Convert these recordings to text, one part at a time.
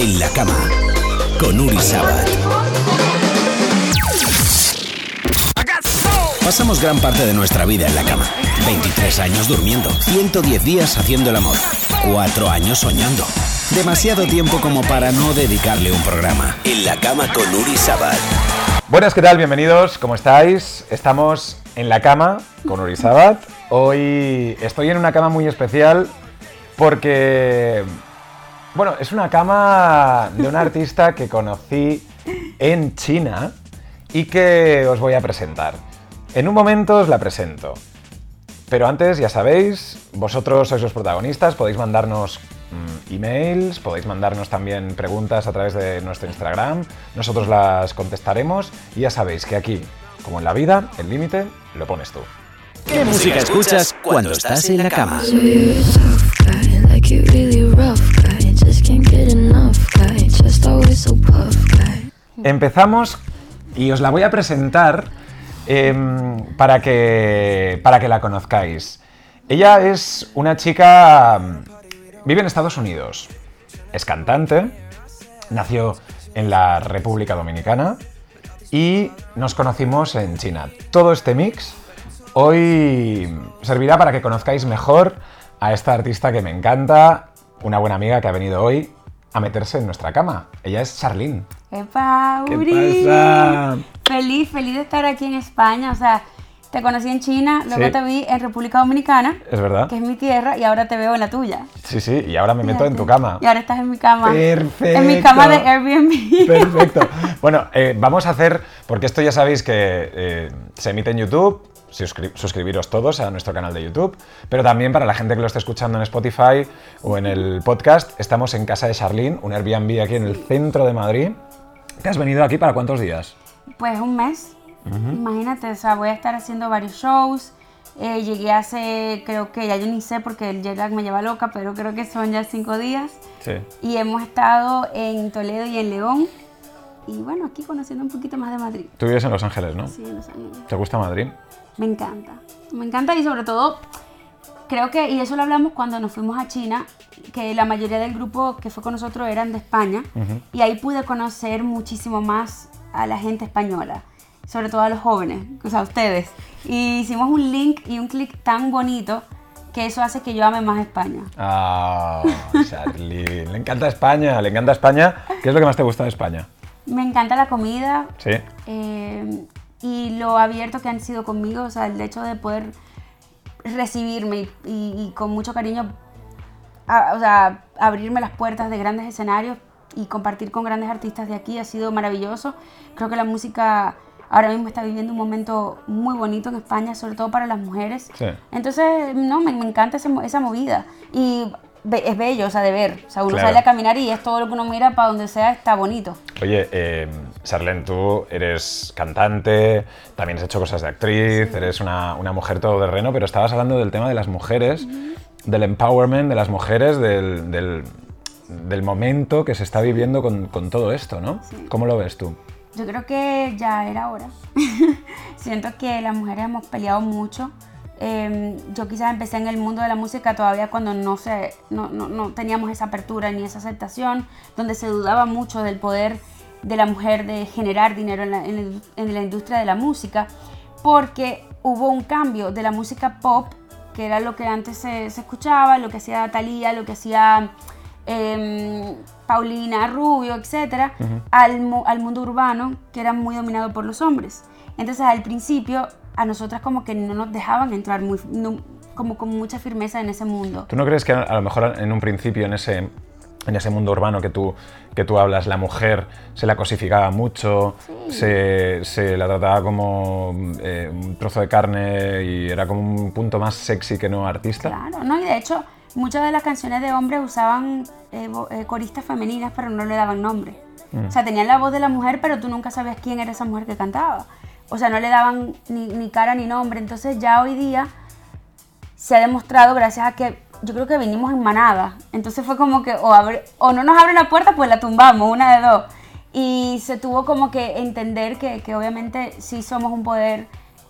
En la cama, con Uri Sabat. Pasamos gran parte de nuestra vida en la cama. 23 años durmiendo, 110 días haciendo el amor, 4 años soñando. Demasiado tiempo como para no dedicarle un programa. En la cama con Uri Sabat. Buenas, ¿qué tal? Bienvenidos, ¿cómo estáis? Estamos en la cama con Uri Sabat. Hoy estoy en una cama muy especial porque, bueno, es una cama de un artista que conocí en China y que os voy a presentar. En un momento os la presento. Pero antes, ya sabéis, vosotros sois los protagonistas, podéis mandarnos mm, emails, podéis mandarnos también preguntas a través de nuestro Instagram, nosotros las contestaremos y ya sabéis que aquí, como en la vida, el límite lo pones tú. ¿Qué música escuchas cuando estás en la cama? Empezamos y os la voy a presentar em, para, que, para que la conozcáis. Ella es una chica... Vive en Estados Unidos. Es cantante. Nació en la República Dominicana. Y nos conocimos en China. Todo este mix hoy servirá para que conozcáis mejor a esta artista que me encanta. Una buena amiga que ha venido hoy a meterse en nuestra cama. Ella es Charlene. ¡Epa, ¿Qué Uri! pasa? Feliz, feliz de estar aquí en España. O sea, te conocí en China, luego Sí. te vi en República Dominicana, Es verdad. que es mi tierra, y ahora te veo en la tuya. Sí, sí, y ahora me meto en tu cama. Y ahora estás en mi cama. Perfecto. En mi cama de Airbnb. Perfecto. Bueno, eh, vamos a hacer, porque esto ya sabéis que eh, se emite en YouTube, suscri- suscribiros todos a nuestro canal de YouTube, pero también para la gente que lo esté escuchando en Spotify o en el podcast, estamos en casa de Charlene, un Airbnb aquí en el centro de Madrid. ¿Te has venido aquí para cuántos días? Pues un mes. Imagínate, o sea, voy a estar haciendo varios shows. Eh, llegué hace, creo que ya yo ni sé porque el jet lag me lleva loca, pero creo que son ya cinco días. Sí. Y hemos estado en Toledo y en León. Y bueno, aquí conociendo un poquito más de Madrid. Tú vives en Los Ángeles, ¿no? Sí, en Los Ángeles. ¿Te gusta Madrid? Me encanta. Me encanta y sobre todo, creo que, y eso lo hablamos cuando nos fuimos a China, que la mayoría del grupo que fue con nosotros eran de España. Y ahí pude conocer muchísimo más a la gente española, sobre todo a los jóvenes, o sea, a ustedes. Y hicimos un link y un clic tan bonito que eso hace que yo ame más España. Ah, Charlene. Le encanta España, le encanta España. ¿Qué es lo que más te gusta de España? Me encanta la comida, Sí. eh, y lo abierto que han sido conmigo, o sea, el hecho de poder recibirme y, y- y con mucho cariño, a- o sea, abrirme las puertas de grandes escenarios y compartir con grandes artistas de aquí ha sido maravilloso. Creo que la música ahora mismo está viviendo un momento muy bonito en España, sobre todo para las mujeres. Sí. Entonces, no, me, me encanta mo- esa movida. Y es bello, o sea, de ver. O sea, uno Claro. sale a caminar y es todo lo que uno mira para donde sea, está bonito. Oye, eh, Charlene, tú eres cantante, también has hecho cosas de actriz, eres una, una mujer todoterreno, pero estabas hablando del tema de las mujeres, del empowerment de las mujeres, del, del- del momento que se está viviendo con, con todo esto, ¿no? ¿Cómo lo ves tú? Yo creo que ya era hora. Siento que las mujeres hemos peleado mucho. Eh, yo quizás empecé en el mundo de la música todavía cuando no, se, no, no- no teníamos esa apertura ni esa aceptación, donde se dudaba mucho del poder de la mujer de generar dinero en la, en la- en la industria de la música, porque hubo un cambio de la música pop, que era lo que antes se, se escuchaba, lo que hacía Thalía, lo que hacía em, Paulina Rubio, etcétera, al, mu- al mundo urbano que era muy dominado por los hombres. Entonces al principio a nosotras como que no nos dejaban entrar muy, no- como con mucha firmeza en ese mundo. ¿Tú no crees que a a lo mejor en un principio en ese, en ese mundo urbano que tú, que tú hablas, la mujer se la cosificaba mucho, se, se la trataba como eh, un trozo de carne y era como un punto más sexy que no artista? Claro, ¿no? Y de hecho muchas de las canciones de hombres usaban eh, eh, coristas femeninas pero no le daban nombre. O sea, tenían la voz de la mujer pero tú nunca sabías quién era esa mujer que cantaba. O sea, no le daban ni, ni cara ni nombre. Entonces ya hoy día se ha demostrado gracias a que yo creo que vinimos en manada. Entonces fue como que o, abre- o no nos abren la puerta, pues la tumbamos, una de dos. Y se tuvo como que entender que, que obviamente sí somos un poder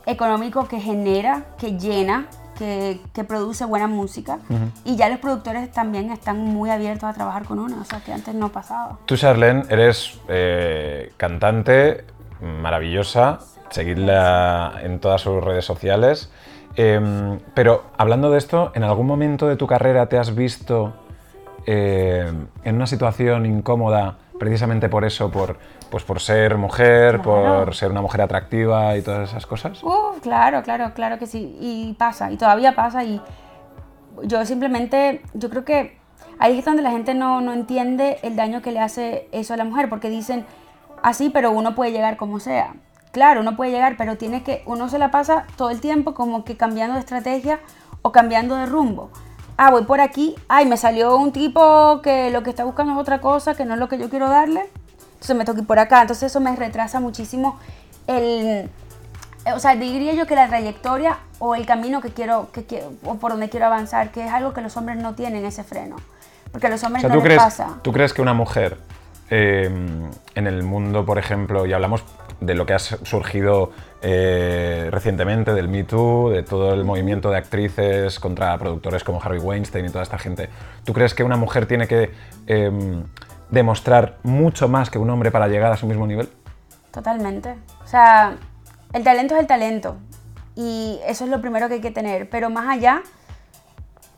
económico que genera, que llena, que, que produce buena música. Y ya los productores también están muy abiertos a trabajar con una, o sea, que antes no pasaba. Tú, Charlene, eres eh, cantante maravillosa, seguidla en todas sus redes sociales. Em, pero hablando de esto, ¿en algún momento de tu carrera te has visto eh, en una situación incómoda precisamente por eso, por, pues por ser mujer, Claro. por ser una mujer atractiva y todas esas cosas? Uh, claro, claro, claro que sí. Y pasa, y todavía pasa. Y yo simplemente, yo creo que ahí es donde la gente no, no entiende el daño que le hace eso a la mujer, porque dicen así, pero uno puede llegar como sea. Claro, uno puede llegar, pero tiene que, uno se la pasa todo el tiempo como que cambiando de estrategia o cambiando de rumbo. Ah, voy por aquí, ay, me salió un tipo que lo que está buscando es otra cosa, que no es lo que yo quiero darle. Entonces me ir por acá. Entonces eso me retrasa muchísimo el, eh, o sea, diría yo que la trayectoria o el camino que quiero, que quiero, o por donde quiero avanzar, que es algo que los hombres no tienen ese freno. Porque a los O hombres sea, no ¿tú les crees, pasa. ¿tú crees que una mujer eh, en el mundo, por ejemplo, y hablamos de lo que ha surgido eh, recientemente, del Me Too, de todo el movimiento de actrices contra productores como Harvey Weinstein y toda esta gente, ¿tú crees que una mujer tiene que eh, demostrar mucho más que un hombre para llegar a su mismo nivel? Totalmente. O sea, el talento es el talento. Y eso es lo primero que hay que tener. Pero más allá,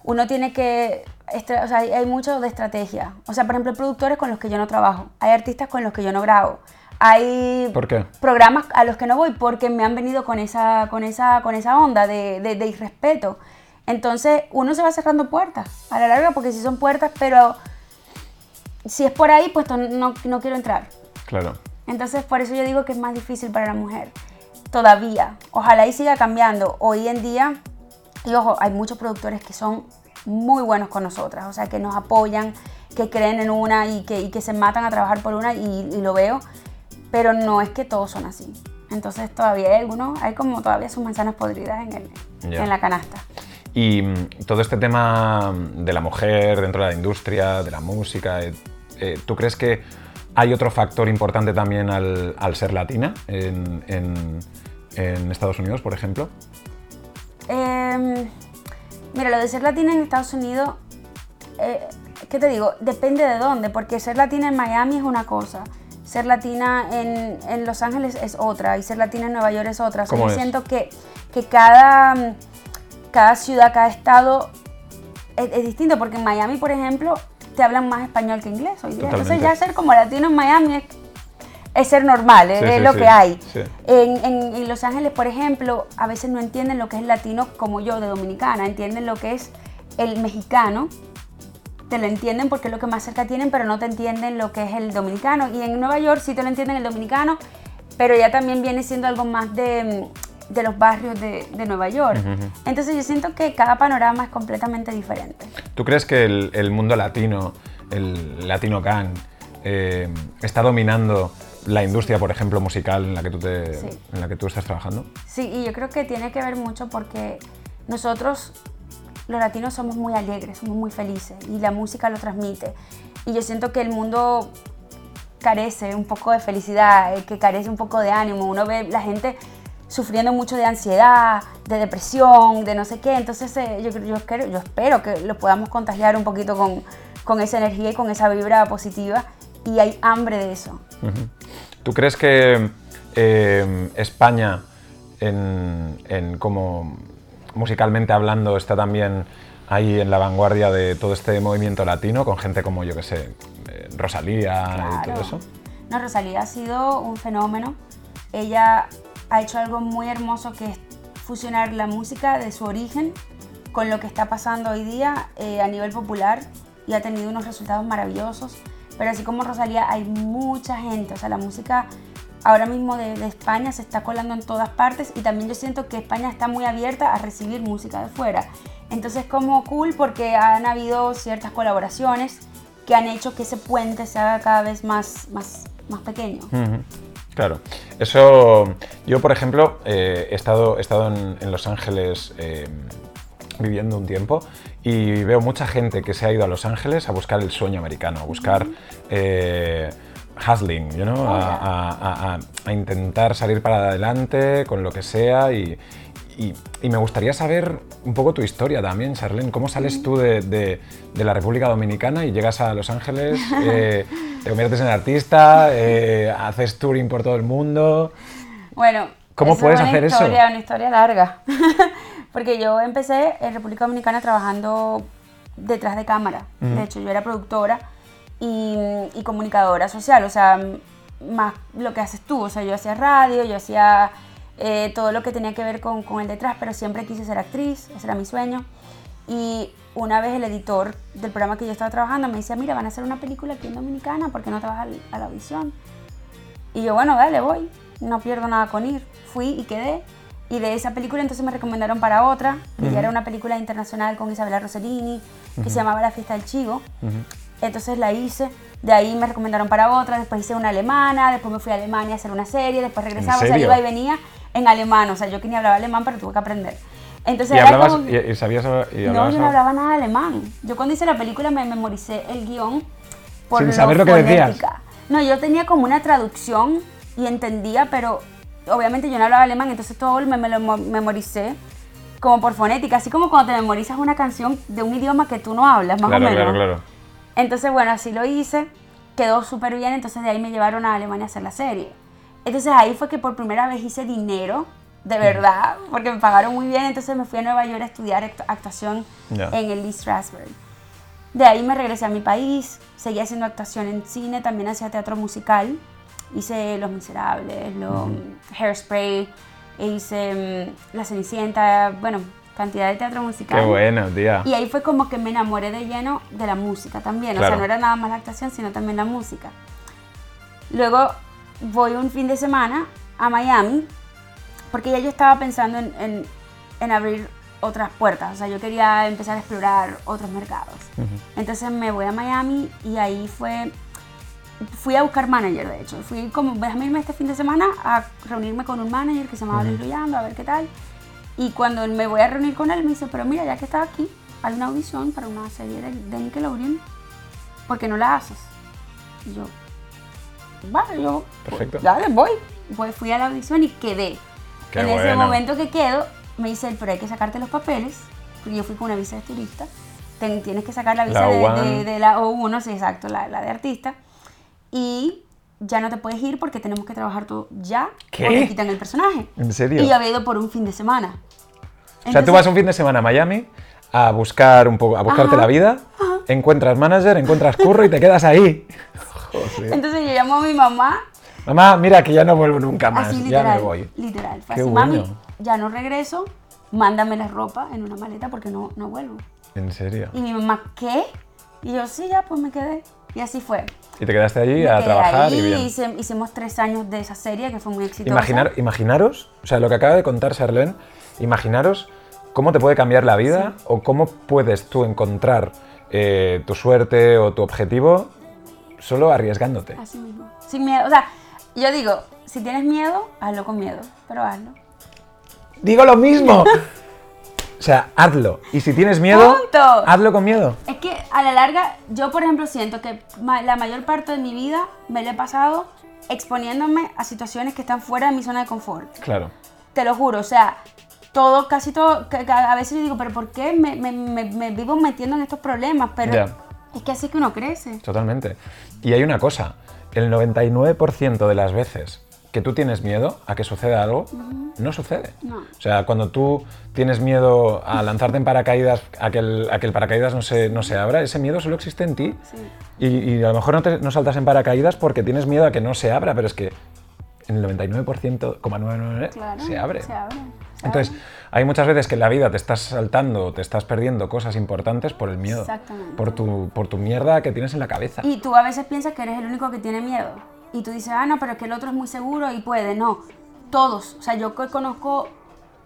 uno tiene que... O sea, hay mucho de estrategia. O sea, por ejemplo, hay productores con los que yo no trabajo. Hay artistas con los que yo no grabo. Hay programas a los que no voy porque me han venido con esa, con esa, con esa onda de, de, de irrespeto. Entonces, uno se va cerrando puertas a la larga porque si son puertas, pero si es por ahí, pues no, no quiero entrar. Claro. Entonces, por eso yo digo que es más difícil para la mujer. Todavía. Ojalá y siga cambiando. Hoy en día, y ojo, hay muchos productores que son muy buenos con nosotras, o sea, que nos apoyan, que creen en una y que, y que se matan a trabajar por una, y, y lo veo, pero no es que todos son así. Entonces, todavía hay algunos, hay como todavía sus manzanas podridas en, el, en la canasta. Y mm, todo este tema de la mujer dentro de la industria, de la música, eh, eh, ¿tú crees que hay otro factor importante también al, al ser latina en, en- en Estados Unidos, por ejemplo? Em, mira, lo de ser latina en Estados Unidos, eh, ¿qué te digo? Depende de dónde, porque ser latina en Miami es una cosa, ser latina en, en Los Ángeles es otra, y ser latina en Nueva York es otra. O sea, ¿Cómo yo es? siento que, que cada, mm, cada ciudad, cada estado es, es distinto, porque en Miami, por ejemplo, te hablan más español que inglés hoy día. Entonces ya ser como latino en Miami es, es ser normal, es, Sí, es sí, lo sí, que hay. en- en Los Ángeles, por ejemplo, a veces no entienden lo que es latino como yo de dominicana, entienden lo que es el mexicano, te lo entienden porque es lo que más cerca tienen, pero no te entienden lo que es el dominicano. Y en Nueva York sí te lo entienden el dominicano, pero ya también viene siendo algo más de, de los barrios de, de Nueva York. Entonces yo siento que cada panorama es completamente diferente. ¿Tú crees que el, el mundo latino, el latino gang, eh, está dominando la industria, por ejemplo, musical en la que tú, te, Sí. en la que tú estás trabajando? Sí, y yo creo que tiene que ver mucho porque nosotros, los latinos, somos muy alegres, somos muy felices y la música lo transmite. Y yo siento que el mundo carece un poco de felicidad, eh, que carece un poco de ánimo. Uno ve la gente sufriendo mucho de ansiedad, de depresión, de no sé qué. Entonces eh, yo, yo, espero, yo espero que lo podamos contagiar un poquito con, esa energía y con esa vibra positiva. Y hay hambre de eso. ¿Tú crees que eh, España, en, en como musicalmente hablando, está también ahí en la vanguardia de todo este movimiento latino, con gente como, yo que sé, eh, Rosalía y todo eso? No, Rosalía ha sido un fenómeno. Ella ha hecho algo muy hermoso que es fusionar la música de su origen con lo que está pasando hoy día eh, a nivel popular y ha tenido unos resultados maravillosos. Pero así como Rosalía hay mucha gente, o sea, la música ahora mismo de, de España se está colando en todas partes y también yo siento que España está muy abierta a recibir música de fuera. Entonces como cool porque han habido ciertas colaboraciones que han hecho que ese puente se haga cada vez más, más, más pequeño. Claro. Eso, yo por ejemplo, eh, he estado, he estado en, en Los Ángeles eh, viviendo un tiempo y veo mucha gente que se ha ido a Los Ángeles a buscar el sueño americano, a buscar eh, hustling, you know, Oh, a, a- a- a- intentar salir para adelante con lo que sea y, y- y me gustaría saber un poco tu historia también, Charlene. ¿Cómo sales tú de, de- de la República Dominicana y llegas a Los Ángeles? eh, te conviertes en artista, eh, haces touring por todo el mundo. Bueno, ¿Cómo eso puedes es una hacer eso? historia, Una historia larga. Porque yo empecé en República Dominicana trabajando detrás de cámara. De hecho, yo era productora y, y comunicadora social. O sea, más lo que haces tú. O sea, yo hacía radio, yo hacía eh, todo lo que tenía que ver con, con el detrás, pero siempre quise ser actriz. Ese era mi sueño. Y una vez el editor del programa que yo estaba trabajando me decía, mira, van a hacer una película aquí en Dominicana, ¿por qué no te vas al- a la audición? Y yo, bueno, dale, voy. No pierdo nada con ir. Fui y quedé. Y de esa película entonces me recomendaron para otra, que ya era una película internacional con Isabela Rossellini, que se llamaba La Fiesta del Chivo. Entonces la hice. De ahí me recomendaron para otra, después hice una alemana, después me fui a Alemania a hacer una serie, después regresaba, o sea, iba y venía en alemán. O sea, yo que ni hablaba alemán, pero tuve que aprender. Entonces Y hablabas, como- y, sabías... Y no, yo no hablaba nada de alemán. Yo cuando hice la película me memoricé el guion por Sin saber lo que decías. fonética. No, yo tenía como una traducción y entendía, pero obviamente yo no hablaba alemán, entonces todo me, me lo mo- memoricé como por fonética, así como cuando te memorizas una canción de un idioma que tú no hablas, más Claro, o menos. claro, claro. Entonces, bueno, así lo hice, quedó súper bien, entonces de ahí me llevaron a Alemania a hacer la serie. Entonces ahí fue que por primera vez hice dinero, de verdad, porque me pagaron muy bien, entonces me fui a Nueva York a estudiar actu- actuación en el Lee Strasberg. De ahí me regresé a mi país, seguí haciendo actuación en cine, también hacía teatro musical, hice Los Miserables, los Hairspray, hice mm, La Cenicienta, bueno, cantidad de teatro musical. Qué bueno, tía. Y ahí fue como que me enamoré de lleno de la música también. O Claro. sea, no era nada más la actuación, sino también la música. Luego voy un fin de semana a Miami, porque ya yo estaba pensando en, en- en abrir otras puertas. O sea, yo quería empezar a explorar otros mercados. Entonces me voy a Miami y ahí fue... Fui a buscar manager, de hecho. Fui como, déjame irme este fin de semana a reunirme con un manager que se llamaba Luis Luyando, a ver qué tal. Y cuando me voy a reunir con él, me dice, pero mira, ya que estás aquí, hay una audición para una serie de, de Nickelodeon, ¿por qué no la haces? Y yo, vale, yo, Perfecto. dale, voy. Pues fui a la audición y quedé. Qué en ese momento que quedo, me dice, pero hay que sacarte los papeles, porque yo fui con una visa de turista, Ten- tienes que sacar la visa La de, O1. de- de la O1, sí, exacto, la, la de artista, y ya no te puedes ir porque tenemos que trabajar todo ya, ¿Qué? o te quitan el personaje. ¿En serio? Y yo había ido por un fin de semana. O sea, tú vas un fin de semana a Miami a buscar un poco, a buscarte Ajá, la vida, encuentras manager, encuentras curro y te quedas ahí. Joder. Entonces yo llamo a mi mamá, Mamá, mira que ya no vuelvo nunca más, así ya literal, me voy. literal. Fue Qué así, bueno. mami, ya no regreso, mándame la ropa en una maleta porque no, no vuelvo. En serio. Y mi mamá, ¿qué? Y yo, sí, ya, pues me quedé. Y así fue. Y te quedaste allí a trabajar ahí, y bien. hice- hicimos tres años de esa serie que fue muy exitosa. Imaginar, imaginaros, o sea, lo que acaba de contar Charlene, imaginaros cómo te puede cambiar la vida o cómo puedes tú encontrar eh, tu suerte o tu objetivo solo arriesgándote. Así mismo. Sin miedo. O sea, yo digo, si tienes miedo, hazlo con miedo, pero hazlo. Digo lo mismo. O sea, hazlo. Y si tienes miedo, ¡Punto! hazlo con miedo. Es que a la larga, yo por ejemplo siento que ma- la mayor parte de mi vida me la he pasado exponiéndome a situaciones que están fuera de mi zona de confort. Claro. Te lo juro, o sea, todo, casi todo, a veces yo digo, pero ¿por qué me, me- me- me vivo metiendo en estos problemas? Pero es que así que uno crece. Totalmente. Y hay una cosa, el 99% de las veces que tú tienes miedo a que suceda algo, no sucede. No. O sea, cuando tú tienes miedo a lanzarte en paracaídas, a que el, a que el paracaídas no se, no se abra, ese miedo solo existe en ti. Sí. Y, y a lo mejor no, te- no saltas en paracaídas porque tienes miedo a que no se abra, pero es que en el 99,999 Claro. se abre. Se abre. Entonces, hay muchas veces que en la vida te estás saltando, te estás perdiendo cosas importantes por el miedo. Exactamente. Por tu, por tu mierda que tienes en la cabeza. Y tú a veces piensas que eres el único que tiene miedo. Y tú dices, ah, no, pero es que el otro es muy seguro y puede. No, todos. O sea, yo conozco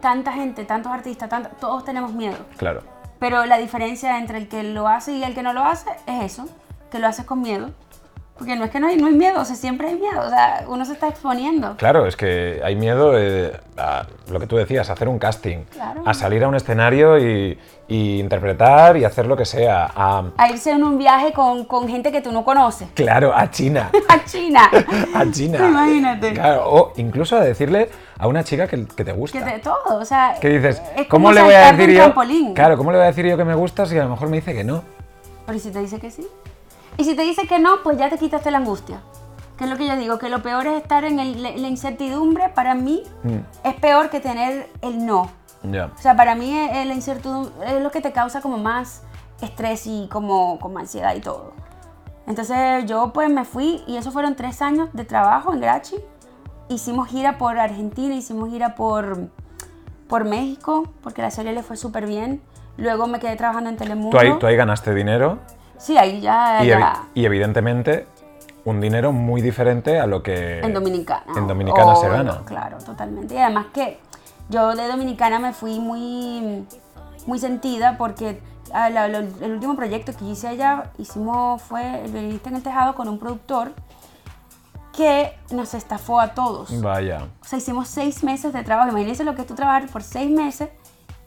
tanta gente, tantos artistas, todos tenemos miedo. Claro. Pero la diferencia entre el que lo hace y el que no lo hace es eso, que lo haces con miedo. Porque no es que no hay, no hay miedo, o sea, siempre hay miedo, o sea, uno se está exponiendo. Claro, es que hay miedo eh, a lo que tú decías, a hacer un casting, Claro. a salir a un escenario y, y interpretar y hacer lo que sea, a, A irse en un viaje con, con gente que tú no conoces. claro, a China. A China. a China. Imagínate. Claro, o incluso a decirle a una chica que, que te gusta. Que de todo, o sea. Que dices, es ¿cómo le voy a decir yo? trampolín. Claro, ¿cómo le voy a decir yo que me gusta si a lo mejor me dice que no? Pero ¿y si te dice que sí? Y si te dice que no, pues ya te quitaste la angustia. Que es lo que yo digo, que lo peor es estar en el- la incertidumbre, para mí, Mm. es peor que tener el no. Ya. O sea, para mí eh, la incertidumbre es lo que te causa como más estrés y como, como ansiedad y todo. Entonces yo pues me fui y eso fueron tres años de trabajo en Grachi. Hicimos gira por Argentina, hicimos gira por, por México, porque la serie le fue súper bien. Luego me quedé trabajando en Telemundo. Tú ahí, tú ahí ganaste dinero Sí, ahí ya, y, ya evi- y evidentemente un dinero muy diferente a lo que en Dominicana. en Dominicana se gana. Claro, totalmente. Y además que yo de Dominicana me fui muy, muy sentida porque a la- lo- el último proyecto que hice allá hicimos fue El violinista en el tejado con un productor que nos estafó a todos. Vaya. O sea, hicimos seis meses de trabajo. Imagínense lo que es tú trabajar por seis meses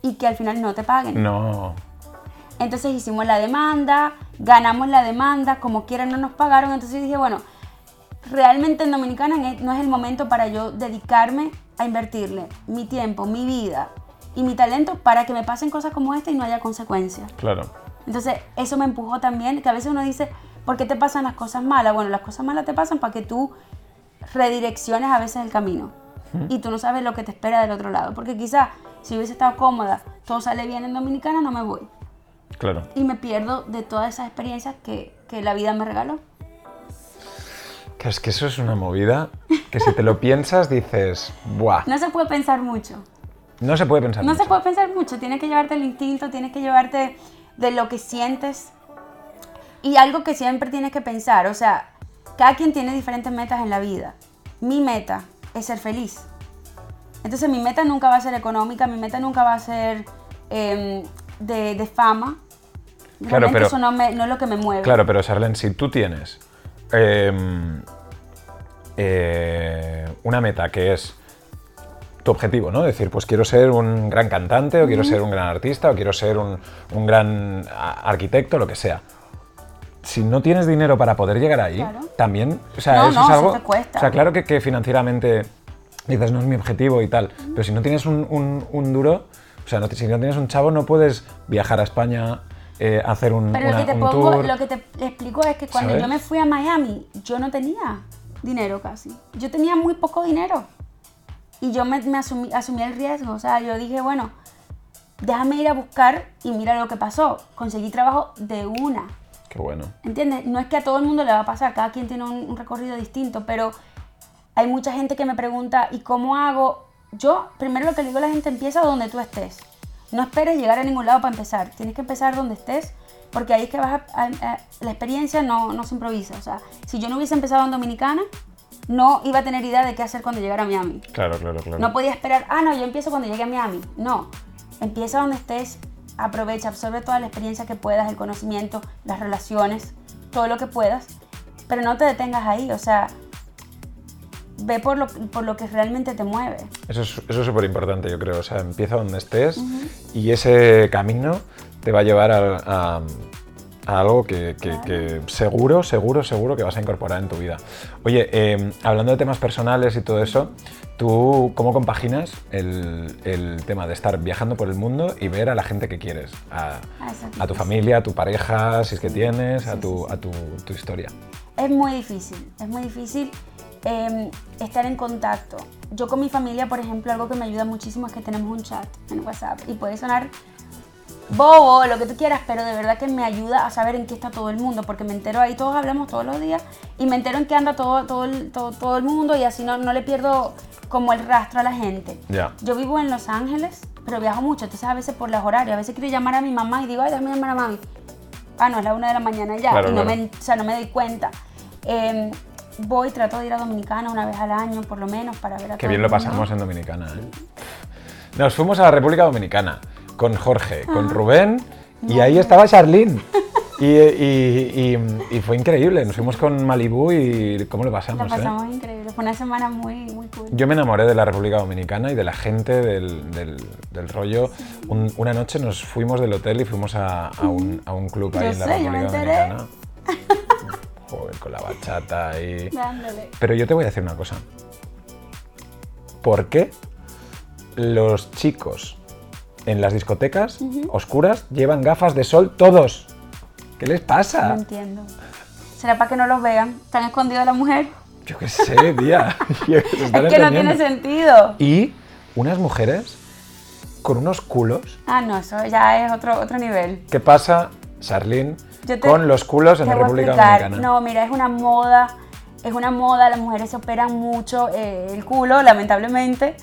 y que al final no te paguen. No. Entonces hicimos la demanda, ganamos la demanda, como quiera no nos pagaron. Entonces dije, bueno, realmente en Dominicana no es el momento para yo dedicarme a invertirle mi tiempo, mi vida y mi talento para que me pasen cosas como esta y no haya consecuencias. Claro. Entonces eso me empujó también, que a veces uno dice, ¿por qué te pasan las cosas malas? Bueno, las cosas malas te pasan para que tú redirecciones a veces el camino. Y tú no sabes lo que te espera del otro lado. Porque quizás si hubiese estado cómoda, todo sale bien en Dominicana, no me voy Claro. y me pierdo de todas esas experiencias que, que la vida me regaló. Es que eso es una movida que si te lo piensas dices, ¡buah! No se puede pensar mucho. No se puede pensar No mucho. se puede pensar mucho. Tienes que llevarte el instinto, tienes que llevarte de lo que sientes. Y algo que siempre tienes que pensar, o sea, cada quien tiene diferentes metas en la vida. Mi meta es ser feliz. Entonces mi meta nunca va a ser económica, mi meta nunca va a ser em, de, de fama. Claro, pero- eso no, me- no es lo que me mueve. Claro, pero Sarlen, si tú tienes em, eh, una meta que es tu objetivo, ¿no? Decir, pues quiero ser un gran cantante, o quiero ser un gran artista, o quiero ser un, un gran arquitecto, lo que sea. Si no tienes dinero para poder llegar ahí, Claro. también, o sea, No, eso no, es algo. te cuesta. O sea, claro que, que financieramente dices, no es mi objetivo y tal, pero si no tienes un, un- un duro, o sea, no si no tienes un chavo, no puedes viajar a España, eh, hacer un, Pero una- lo que te pongo, tour. lo que te explico es que cuando ¿Sabes? yo me fui a Miami, yo no tenía dinero casi. Yo tenía muy poco dinero. Y yo me, me asumí, asumí el riesgo. O sea, yo dije, bueno, déjame ir a buscar y mira lo que pasó. Conseguí trabajo de una. Qué bueno. ¿Entiendes? No es que a todo el mundo le va a pasar, cada quien tiene un, un recorrido distinto, pero hay mucha gente que me pregunta, ¿y cómo hago? Yo, primero lo que le digo a la gente, empieza donde tú estés. No esperes llegar a ningún lado para empezar. Tienes que empezar donde estés, porque ahí es que vas a, a- a- la experiencia no, no se improvisa. O sea, si yo no hubiese empezado en Dominicana, no iba a tener idea de qué hacer cuando llegara a Miami. Claro, claro, claro. No podía esperar, ah, no, yo empiezo cuando llegue a Miami. No, empieza donde estés, aprovecha, absorbe toda la experiencia que puedas, el conocimiento, las relaciones, todo lo que puedas, pero no te detengas ahí, o sea, ve por lo, por lo que realmente te mueve. Eso es eso es súper importante, yo creo. O sea, empieza donde estés y ese camino te va a llevar a, a- a algo que, que- que seguro, seguro, seguro que vas a incorporar en tu vida. Oye, eh, hablando de temas personales y todo eso, ¿tú cómo compaginas el, el tema de estar viajando por el mundo y ver a la gente que quieres? A, Ah, a tu familia, a tu pareja, si es que tienes, a, tu, a tu, tu historia. Es muy difícil, es muy difícil eh, estar en contacto. Yo con mi familia, por ejemplo, algo que me ayuda muchísimo es que tenemos un chat en WhatsApp y puede sonar bobo, lo que tú quieras, pero de verdad que me ayuda a saber en qué está todo el mundo, porque me entero ahí, todos hablamos todos los días y me entero en qué anda todo, todo, el, todo, todo el mundo y así no, no le pierdo como el rastro a la gente. Ya. Yo vivo en Los Ángeles, pero viajo mucho, entonces a veces por las horarios, a veces quiero llamar a mi mamá y digo, ay, déjame llamar a mami. Ah, no, es la una de la mañana ya, Claro, y no, claro. me, o sea, no me doy cuenta. Eh, voy, trato de ir a Dominicana una vez al año, por lo menos, para ver a Qué bien lo pasamos en Dominicana. ¿eh? Nos fuimos a la República Dominicana con Jorge, Ah. con Rubén y ahí estaba Charlene. Y, y- y- y fue increíble. Nos fuimos con Malibú y ¿cómo lo pasamos? eh? pasamos increíble. Fue una semana muy, muy cool. Yo me enamoré de la República Dominicana y de la gente, del, del- del rollo. Un- una noche nos fuimos del hotel y fuimos a, a un, a un club ahí Yo en la sé, República. Dominicana. Joder, con la bachata y... Dándole. Pero yo te voy a decir una cosa. ¿Por qué los chicos en las discotecas oscuras llevan gafas de sol todos? ¿Qué les No pasa? entiendo. ¿Será para que no los vean? ¿Están escondidos de la mujer? Yo qué sé, tía. Es que no tiene sentido. Y unas mujeres con unos culos. Ah, no, eso ya es otro, otro nivel. ¿Qué pasa, Charlene, te- con los culos en la República. Dominicana? No, mira, es una moda, es una moda, las mujeres se operan mucho eh, el culo, lamentablemente.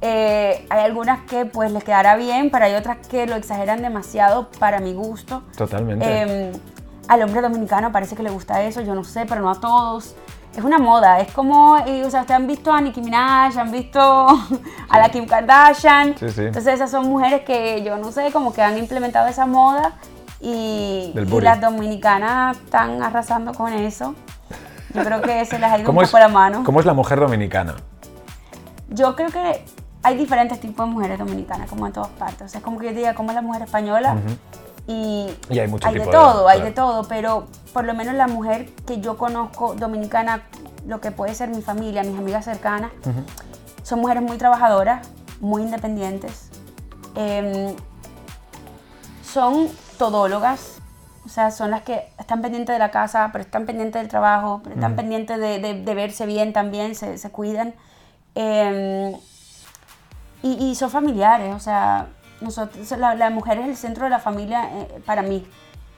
Eh, hay algunas que pues les quedará bien, pero hay otras que lo exageran demasiado para mi gusto. Totalmente. Eh, al hombre dominicano parece que le gusta eso, yo no sé, pero no a todos. Es una moda, es como, eh, o sea, ustedes han visto a Nicki Minaj, han visto a la Kim Kardashian. Sí, sí. Entonces esas son mujeres que yo no sé, como que han implementado esa moda y, las dominicanas están arrasando con eso. Yo creo que se les ha ido un ¿Cómo poco es, la mano. ¿Cómo es la mujer dominicana? Yo creo que hay diferentes tipos de mujeres dominicanas, como en todas partes. O sea, es como que yo diga, ¿cómo es la mujer española? y, Y hay mucho de todo, hay de todo, pero por lo menos la mujer que yo conozco dominicana, lo que puede ser mi familia, mis amigas cercanas, son mujeres muy trabajadoras, muy independientes. em, son todólogas, o sea, son las que están pendientes de la casa, pero están pendientes del trabajo, pero están pendientes de, de- de verse bien también, se, se cuidan. Em, y, y son familiares, o sea, nosotros, la, la mujer es el centro de la familia eh, para mí,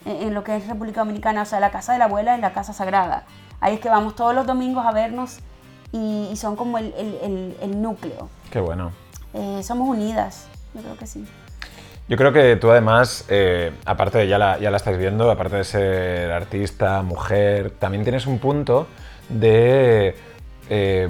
en, en lo que es República Dominicana, o sea, la casa de la abuela es la casa sagrada. Ahí es que vamos todos los domingos a vernos y, y son como el, el- el- el núcleo. Qué bueno. Eh, somos unidas, yo creo que sí. Yo creo que tú además, eh, aparte de ya la, ya la estáis viendo, aparte de ser artista, mujer, también tienes un punto de eh,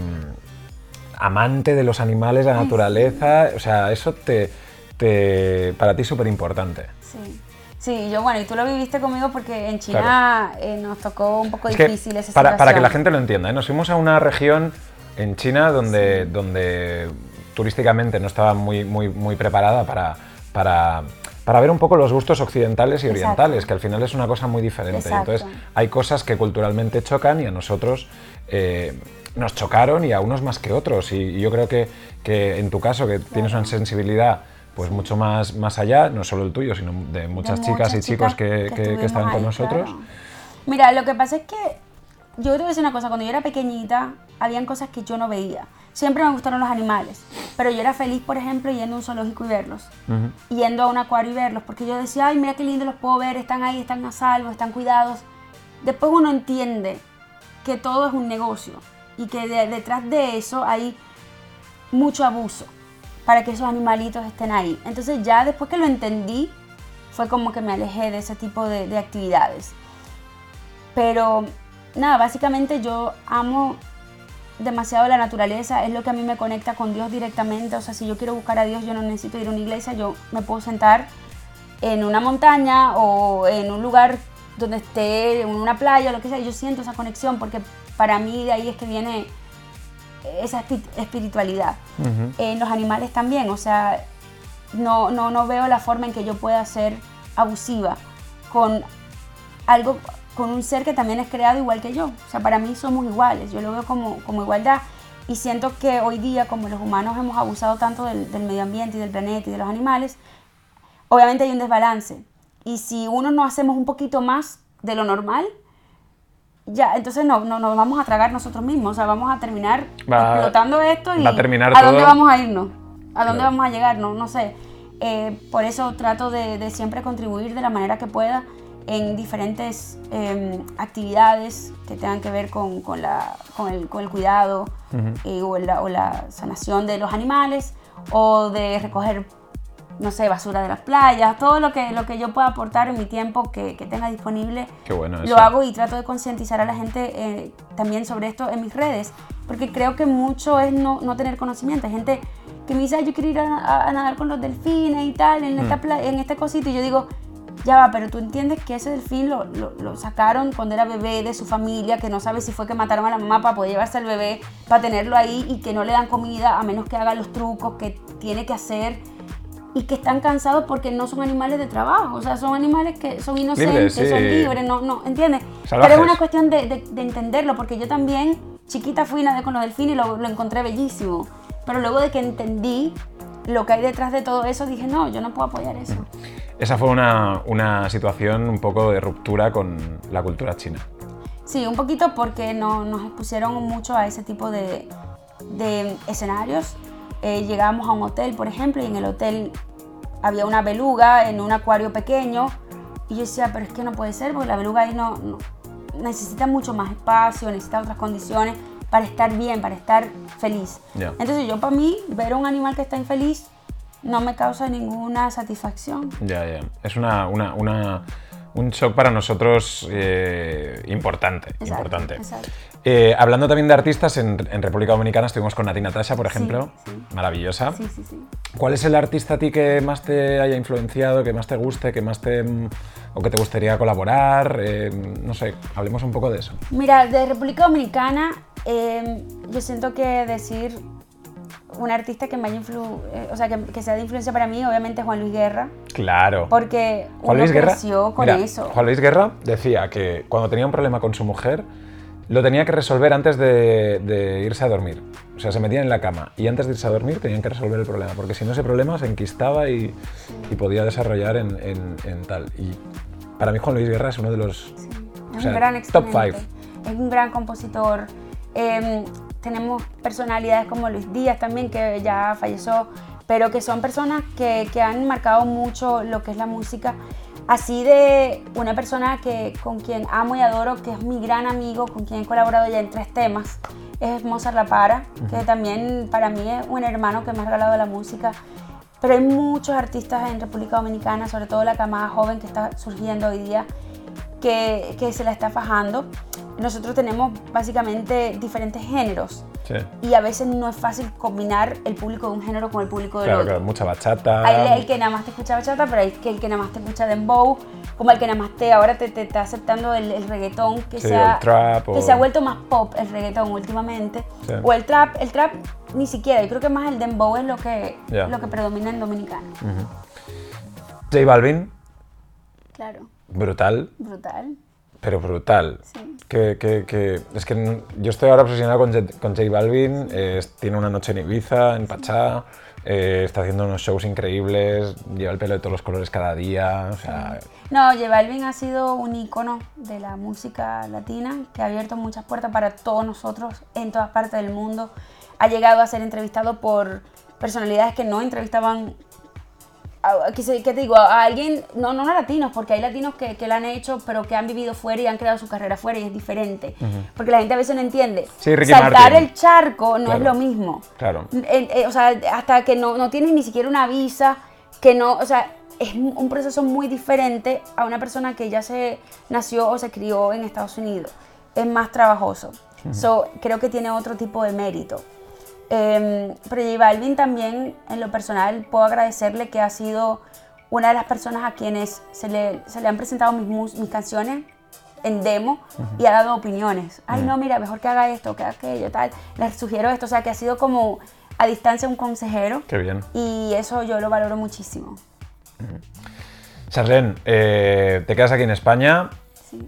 amante de los animales, la naturaleza. O sea, eso te, te para ti es súper importante. Sí. Sí, yo bueno, y tú lo viviste conmigo porque en China eh, nos tocó un poco Es difícil esa para, para que la gente lo entienda, ¿eh? nos fuimos a una región en China donde, donde turísticamente no estaba muy, muy, muy preparada para, para, para ver un poco los gustos occidentales y Exacto. orientales, que al final es una cosa muy diferente. Exacto. Entonces hay cosas que culturalmente chocan y a nosotros eh, nos chocaron y a unos más que otros. Y, y yo creo que, que en tu caso, que tienes una sensibilidad pues mucho más, más allá, no solo el tuyo, sino de muchas De chicas y chicos chicas que, que- que estaban con ahí, nosotros. claro. Mira, lo que pasa es que yo te voy a decir una cosa, cuando yo era pequeñita, habían cosas que yo no veía. Siempre me gustaron los animales, pero yo era feliz, por ejemplo, yendo a un zoológico y verlos, yendo a un acuario y verlos, porque yo decía, ay, mira qué lindo los puedo ver, están ahí, están a salvo, están cuidados. Después uno entiende que todo es un negocio y que de- detrás de eso hay mucho abuso para que esos animalitos estén ahí. Entonces ya después que lo entendí, fue como que me alejé de ese tipo de, de actividades. Pero nada, básicamente yo amo demasiado la naturaleza, es lo que a mí me conecta con Dios directamente. O sea, si yo quiero buscar a Dios, yo no necesito ir a una iglesia, yo me puedo sentar en una montaña o en un lugar donde esté, en una playa, lo que sea, yo siento esa conexión porque para mí de ahí es que viene esa espi- espiritualidad. En los animales también, o sea, no, no, no veo la forma en que yo pueda ser abusiva con algo, con un ser que también es creado igual que yo. O sea, para mí somos iguales, yo lo veo como, como igualdad. Y siento que hoy día, como los humanos hemos abusado tanto del, del medio ambiente y del planeta y de los animales, obviamente hay un desbalance. Y si uno no hacemos un poquito más de lo normal, ya, entonces no, no nos vamos a tragar nosotros mismos. O sea, vamos a terminar Va- explotando esto y va a terminar ¿a dónde todo- vamos a irnos? ¿A dónde Claro. vamos a llegar? No, no sé. Eh, por eso trato de, de siempre contribuir de la manera que pueda en diferentes eh, actividades que tengan que ver con, con la, con, el, con el cuidado eh, o, la, o la sanación de los animales o de recoger, no sé, basura de las playas, todo lo que, lo que yo pueda aportar en mi tiempo que, que tenga disponible. Bueno. Lo hago y trato de concientizar a la gente eh, también sobre esto en mis redes, porque creo que mucho es no, no tener conocimiento. Hay gente que me dice, "Ay, yo quiero ir a, a- a nadar con los delfines y tal, en, esta en este cosito, y yo digo, ya va, pero tú entiendes que ese delfín lo, lo, lo sacaron cuando era bebé de su familia, que no sabe si fue que mataron a la mamá para poder llevarse al bebé, para tenerlo ahí y que no le dan comida a menos que haga los trucos que tiene que hacer y que están cansados porque no son animales de trabajo, o sea, son animales que son inocentes, sí. son libres, no, no, ¿entiendes? Pero es una cuestión de, de- de entenderlo, porque yo también, chiquita fui nadé con los delfines y lo, lo encontré bellísimo, pero luego de que entendí lo que hay detrás de todo eso, dije, no, yo no puedo apoyar eso. Esa fue una, una situación un poco de ruptura con la cultura china. Sí, un poquito porque no, nos expusieron mucho a ese tipo de, de escenarios. Eh, llegábamos a un hotel, por ejemplo, y en el hotel había una beluga en un acuario pequeño. Y yo decía, pero es que no puede ser, porque la beluga ahí no, no- necesita mucho más espacio, necesita otras condiciones para estar bien, para estar feliz. Entonces yo para mí, ver a un animal que está infeliz no me causa ninguna satisfacción. Ya, ya. Es una, una, una- un shock para nosotros eh, importante. Exacto, importante. exacto. Eh, hablando también de artistas, en, en República Dominicana estuvimos con Nati Natasha, por ejemplo. sí. Maravillosa. Sí, sí, sí. ¿Cuál es el artista a ti que más te haya influenciado, que más te guste, que más te. o que te gustaría colaborar? Eh, no sé, hablemos un poco de eso. Mira, de República Dominicana, yo siento que decir un artista que me haya influ eh, o sea, que, que sea de influencia para mí, obviamente Juan Luis Guerra, Claro. porque Juan uno Luis Guerra. creció con mira, eso. Juan Luis Guerra decía que cuando tenía un problema con su mujer, lo tenía que resolver antes de, de irse a dormir. O sea, se metían en la cama y antes de irse a dormir tenían que resolver el problema, porque si no ese problema se enquistaba y, y podía desarrollar en, en- en tal. Y para mí Juan Luis Guerra es uno de los Es o sea, top exponente. five. Es un gran compositor. Eh, tenemos personalidades como Luis Díaz también, que ya falleció, pero que son personas que, que han marcado mucho lo que es la música. Así de una persona que, con quien amo y adoro, que es mi gran amigo, con quien he colaborado ya en tres temas, es Mozart La Para, que también para mí es un hermano que me ha regalado la música. Pero hay muchos artistas en República Dominicana, sobre todo la camada joven que está surgiendo hoy día, que, que se la está fajando. Nosotros tenemos básicamente diferentes géneros Sí. y a veces no es fácil combinar el público de un género con el público del Claro, otro. claro, mucha bachata. Hay el que nada más te escucha bachata, pero hay que el que nada más te escucha dembow, como el que nada más te ahora te, te está aceptando el, el reggaetón que, Sí, se ha, el trap que o- se ha vuelto más pop el reggaetón últimamente. Sí. O el trap, el trap ni siquiera, yo creo que más el dembow es lo que, Ya. lo que predomina en Dominicana. J Balvin, Claro, brutal, brutal. pero brutal. Sí. Que, que- que- es que yo estoy ahora obsesionado con, J- con J Balvin, eh, tiene una noche en Ibiza, en Pachá, eh, está haciendo unos shows increíbles, lleva el pelo de todos los colores cada día, o sea, No, J Balvin ha sido un icono de la música latina que ha abierto muchas puertas para todos nosotros en todas partes del mundo. Ha llegado a ser entrevistado por personalidades que no entrevistaban, a- ¿qué, se- qué te digo? A alguien, no, no a latinos, porque hay latinos que, que lo han hecho, pero que han vivido fuera y han creado su carrera fuera y es diferente. Porque la gente a veces no entiende. Sí, Ricky Saltar Martin. el charco no Claro. es lo mismo. Claro. Eh, o sea, hasta que no, no tienes ni siquiera una visa, que no, o sea, es un proceso muy diferente a una persona que ya se nació o se crió en Estados Unidos. Es más trabajoso. So, creo que tiene otro tipo de mérito. Eh, pero J Balvin también, en lo personal, puedo agradecerle que ha sido una de las personas a quienes se le, se le han presentado mis, mis canciones en demo y ha dado opiniones. Ay, no, mira, mejor que haga esto, que haga aquello, tal. Les sugiero esto. O sea, que ha sido como a distancia un consejero. qué bien. Y eso yo lo valoro muchísimo. Charlene, eh, te quedas aquí en España.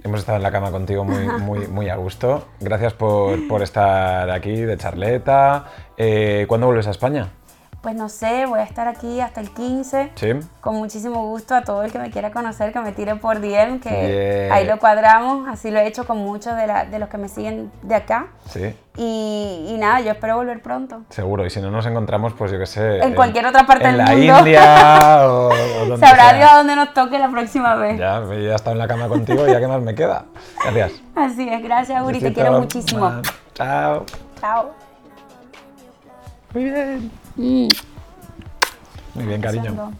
Hemos estado en la cama contigo muy, muy, muy a gusto. Gracias por, por estar aquí de charleta. Eh, ¿Cuándo vuelves a España? Pues no sé, voy a estar aquí hasta el 15. Sí. Con muchísimo gusto a todo el que me quiera conocer, que me tire por DM, que ahí lo cuadramos. Así lo he hecho con muchos de, la- de los que me siguen de acá. Sí, Y, y nada, yo espero volver pronto. seguro. Y si no nos encontramos, pues yo qué sé. En cualquier otra parte en del la mundo. India o, o donde Sabrá. Dios a dónde nos toque la próxima vez. Ya, ya he estado en la cama contigo, ya qué más me queda. Gracias. Así es, gracias Uri, te quiero muchísimo. Chao. Chao. Muy bien. Mm, Muy bien, cariño.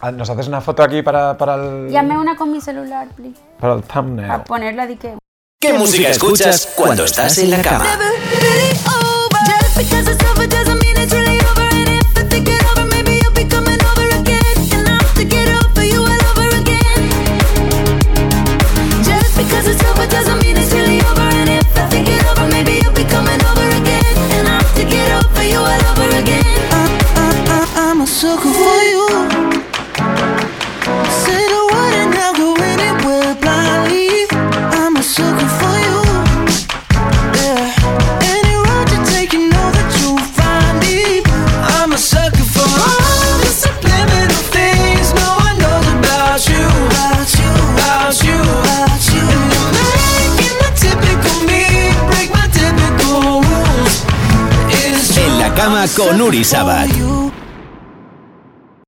Ah, ¿Nos haces una foto aquí para, para el, Llame una con mi celular, please. para el thumbnail? A ponerla de que... ¿Qué música escuchas cuando estás en la cama? Con Uri Sabat.